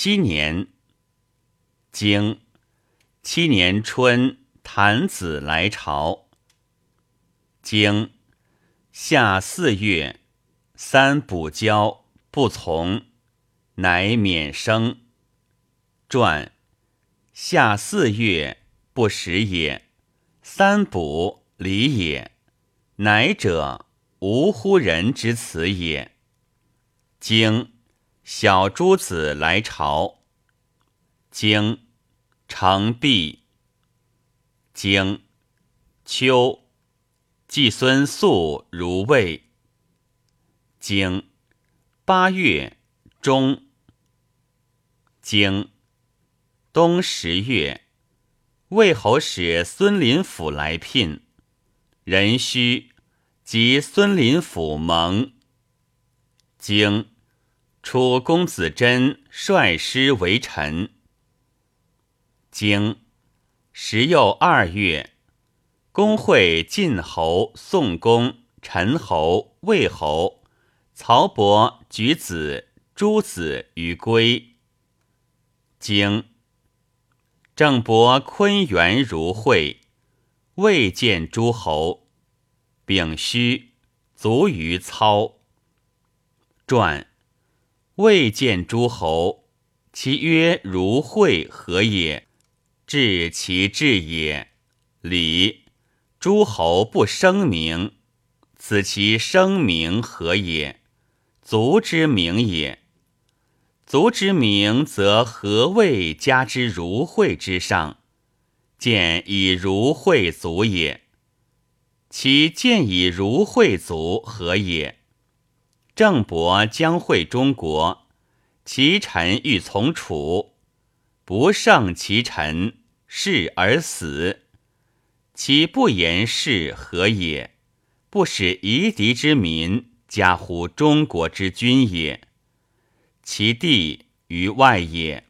七年，经七年春，谭子来朝。经夏四月，三补交不从，乃免生。传夏四月不食也，三补礼也。乃者无乎人之辞也。经小诸子来朝。经成毕。经秋。季孙宿如魏。经八月中。经冬十月，魏侯使孙林甫来聘。壬戌，即孙林甫盟。经楚公子贞率师为臣。经时又二月。公会晋侯、宋公、陈侯、魏侯、曹伯、举子、诸子于归。经郑伯昆元如会，未见诸侯。丙戌，卒于操。传未见诸侯，其曰如会何也？至其至也。礼。诸侯不声名，此其声名何也？足之名也。足之名，则何谓加之如会之上？见以如会足也。其见以如会足何也？郑伯将会中国，其臣欲从楚，不胜其臣，事而死。其不言是何也？不使夷狄之民加乎中国之君也。其地于外也，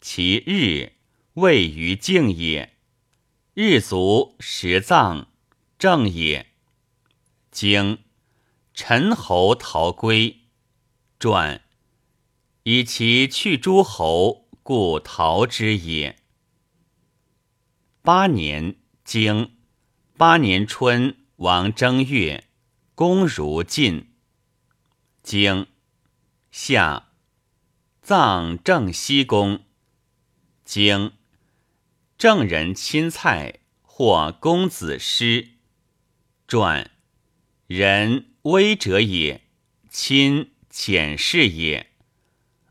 其日位于境也。日足食葬正也。经陈侯逃归传，以其去诸侯，故逃之也。八年。经八年春，王正月，公如晋。经夏葬郑西公。经郑人亲蔡，或公子师。传人威者也，亲浅士也，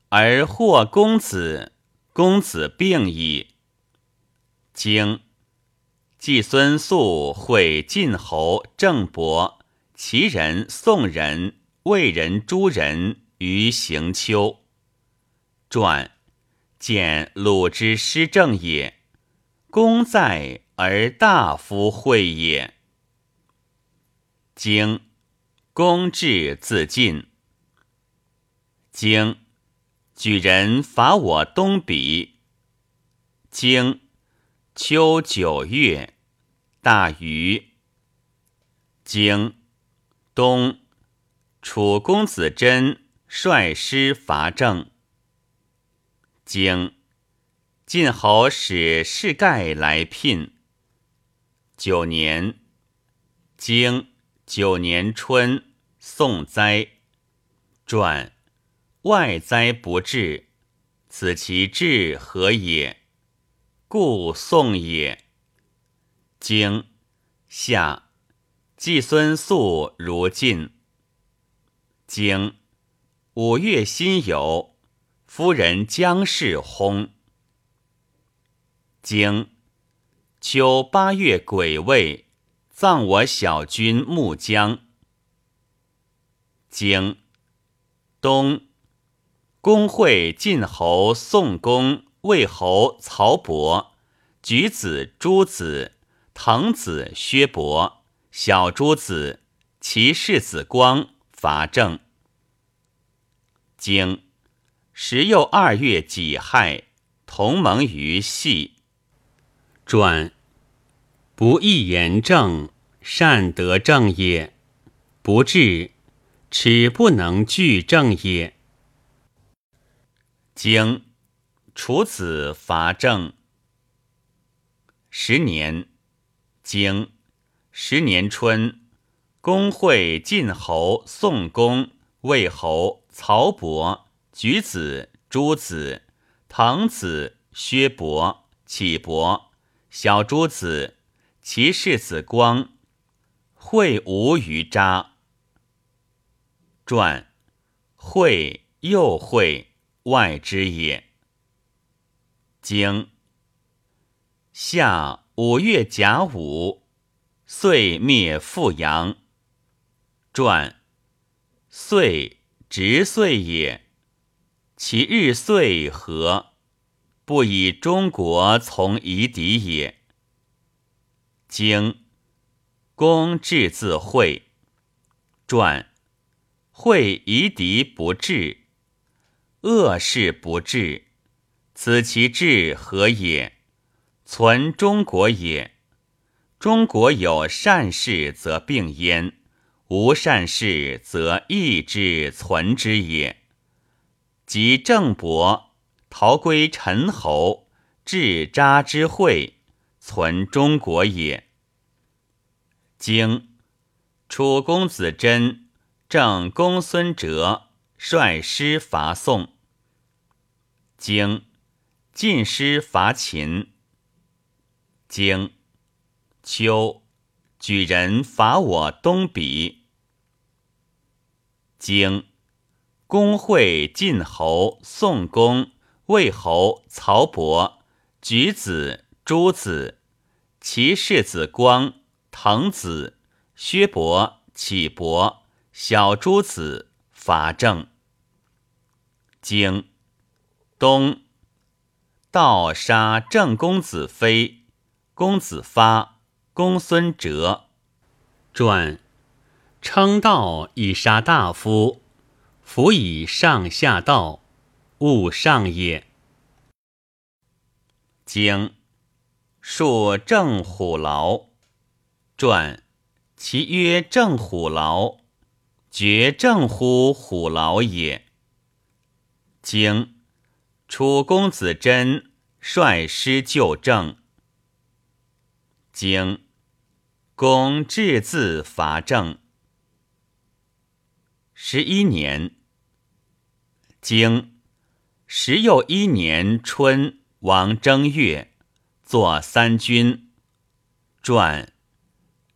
而或公子，公子病矣。经。季孙宿会晋侯郑伯，齐人、宋人、魏人、诸人于行丘。传见鲁之师政也，功在而大夫会也。经公至自尽。经举人伐我东鄙。经秋九月。大禹，经东，楚公子贞率师伐郑。经晋侯使士盖来聘。九年，经九年春，宋灾。传外灾不至，此其至何也？故宋也。经夏，季孙宿如晋。经五月辛酉，夫人姜氏薨。经秋八月癸未，葬我小君穆姜。经东，公会晋侯、宋公、魏侯、曹伯、举子、诸子。滕子薛伯，小诸子，其世子光伐郑。经时又二月己亥，同盟于系。传不义言正，善得正也；不治，耻不能据正也。经楚子伐郑。十年，经十年春，公会晋侯、宋公、魏侯、曹伯、举子、诸子、滕子、薛伯、启伯、小诸子，其世子光，会无于渣。传，会又会，外之也。经夏五月甲午，岁灭富阳。传岁直岁也，其日岁何？不以中国从夷狄也。经公至自会。传会夷狄不治，恶事不治。此其志何也？存中国也。中国有善事，则并焉；无善事，则义之存之也。即郑伯逃归陈侯，至渣之会，存中国也。经楚公子真郑公孙哲率师伐宋。经。晋师伐秦。经秋，举人伐我东鄙。经公会晋侯、宋公、魏侯、曹伯、举子、诸子，其世子光、滕子、薛伯、启伯、小诸子伐郑。经东。盗杀郑公子非，公子发，公孙哲。传称道以杀大夫，辅以上下道，勿上也。经述郑虎牢。传其曰郑虎牢，绝郑乎虎牢也。经。楚公子真率师救郑，经公至自伐郑。十一年，经时又一年春，王正月，作三军。传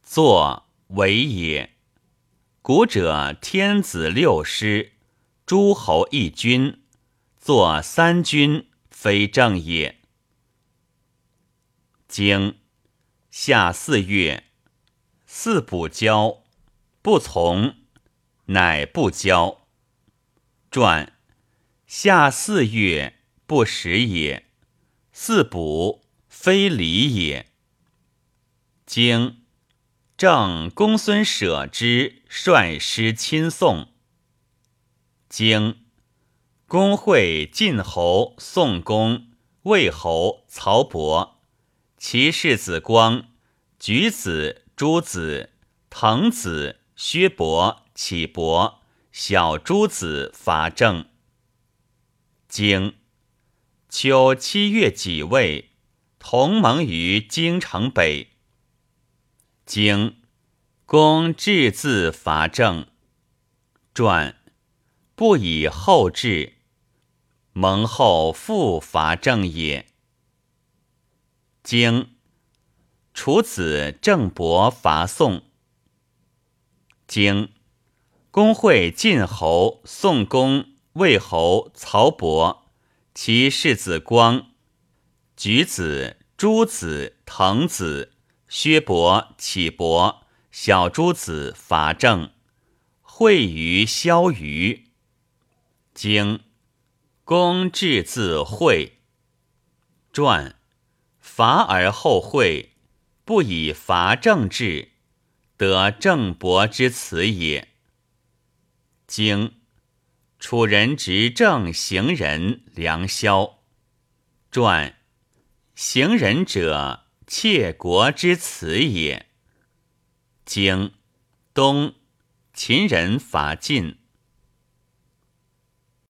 作为也。古者天子六师，诸侯一军。作三军，非正也。经夏四月，四补交，不从，乃不交。传夏四月，不食也。四补，非礼也。经正公孙舍之率师亲送。经。公会晋侯、宋公、魏侯、曹伯，其世子光、举子、朱子、滕子、薛伯、启伯、小朱子伐郑。经秋七月己未，同盟于京城北。经公至自伐郑。传不以后至。蒙后复伐郑也。经楚子郑伯伐宋。经公会晋侯、宋公、魏侯、曹伯，其世子光、举子、诸子、滕子、薛伯、启伯、小诸子伐郑，会于萧虞。经。公至自会。传伐而后会，不以伐政治，得郑伯之辞也。经楚人执政行人梁萧。传行人者，窃国之辞也。经东秦人伐晋。